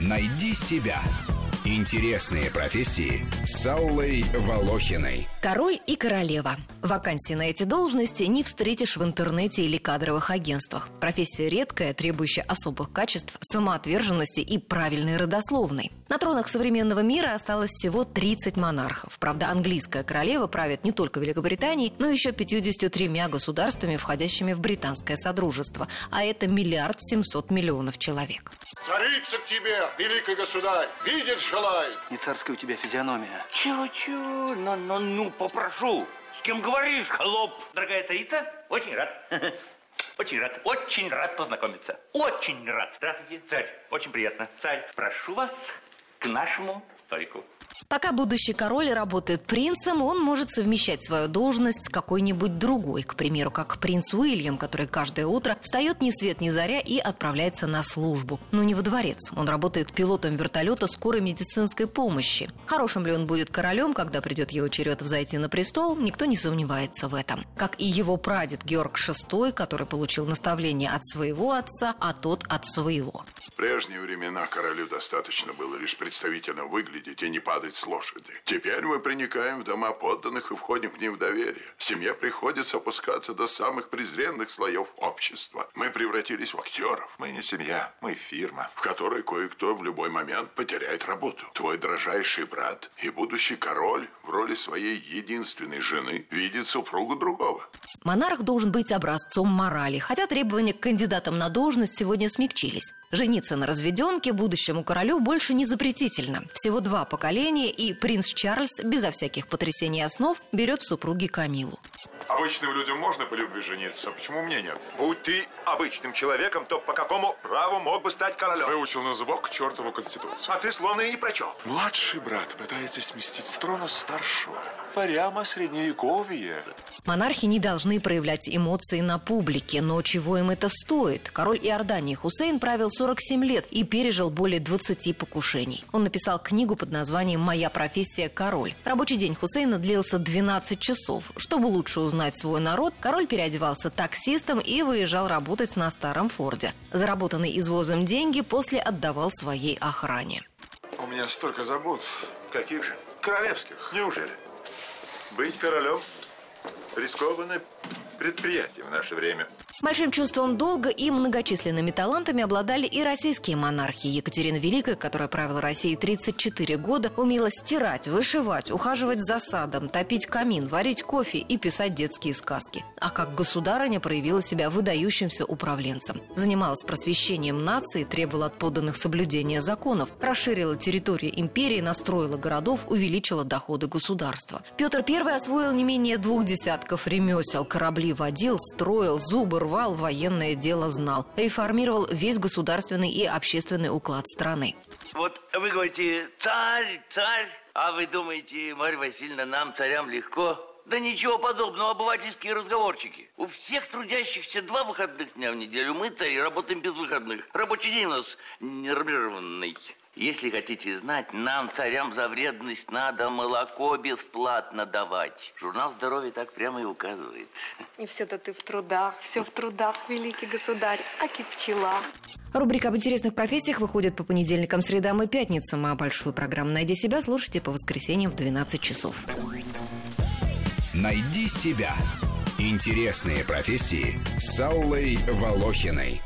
Найди себя. Интересные профессии с Аллой Волохиной. Король и королева. Вакансии на эти должности не встретишь в интернете или кадровых агентствах. Профессия редкая, требующая особых качеств, самоотверженности и правильной родословной. На тронах современного мира осталось всего 30 монархов. Правда, английская королева правит не только Великобританией, но еще 53 государствами, входящими в британское содружество. А это миллиард семьсот миллионов человек. Царица к тебе, великий государь, видеть желает. Не царская у тебя физиономия. Чего-чего? Ну, ну, ну, попрошу. С кем говоришь, холоп? Дорогая царица, очень рад. Очень рад, очень рад познакомиться. Очень рад. Здравствуйте, царь. Очень приятно. Царь, прошу вас к нашему столику. Пока будущий король работает принцем, он может совмещать свою должность с какой-нибудь другой. К примеру, как принц Уильям, который каждое утро встает ни свет ни заря и отправляется на службу. Но не во дворец. Он работает пилотом вертолета скорой медицинской помощи. Хорошим ли он будет королем, когда придет его черед взойти на престол, никто не сомневается в этом. Как и его прадед Георг VI, который получил наставление от своего отца, а тот от своего. В прежние времена королю достаточно было лишь представительно выглядеть и не падать с лошади. Теперь мы проникаем в дома подданных и входим к ним в доверие. Семье приходится опускаться до самых презренных слоев общества. Мы превратились в актеров. Мы не семья, мы фирма, в которой кое-кто в любой момент потеряет работу. Твой дрожайший брат и будущий король в роли своей единственной жены видит супругу другого. Монарх должен быть образцом морали, хотя требования к кандидатам на должность сегодня смягчились. Жениться на разведенке будущему королю больше не запретительно. Всего два поколения, и принц Чарльз, безо всяких потрясений основ, берет в супруги Камилу. Обычным людям можно по любви жениться, а почему мне нет? Будь ты обычным человеком, то по какому праву мог бы стать королем? Выучил на зубок к чертову конституцию. А ты словно и не прочел. Младший брат пытается сместить с трона старшего. Прямо средневековье. Монархи не должны проявлять эмоции на публике, но чего им это стоит? Король Иордании Хусейн правил 47 лет и пережил более 20 покушений. Он написал книгу под названием «Моя профессия – король». Рабочий день Хусейна длился 12 часов. Чтобы лучше узнать свой народ, король переодевался таксистом и выезжал работать на старом Форде. Заработанные извозом деньги после отдавал своей охране. У меня столько забот. Каких же? Королевских. Неужели? Быть королем – рискованное предприятие в наше время. Большим чувством долга и многочисленными талантами обладали и российские монархи. Екатерина Великая, которая правила Россией 34 года, умела стирать, вышивать, ухаживать за садом, топить камин, варить кофе и писать детские сказки. А как государыня проявила себя выдающимся управленцем. Занималась просвещением нации, требовала от подданных соблюдения законов, расширила территорию империи, настроила городов, увеличила доходы государства. Петр I освоил не менее двух десятков ремесел, корабли водил, строил, зубы рвал, военное дело знал. Реформировал весь государственный и общественный уклад страны. Вот вы говорите, царь, царь, а вы думаете, Марья Васильевна, нам, царям, легко? Да ничего подобного, обывательские разговорчики. У всех трудящихся два выходных дня в неделю. Мы, цари, работаем без выходных. Рабочий день у нас нормированный. Если хотите знать, нам, царям, за вредность надо молоко бесплатно давать. Журнал здоровья так прямо и указывает. И все-то ты в трудах, все в трудах, великий государь, аки пчела. Рубрика об интересных профессиях выходит по понедельникам, средам и пятницам, а большую программу «Найди себя» слушайте по воскресеньям в 12 часов. Найди себя. Интересные профессии с Аллой Волохиной.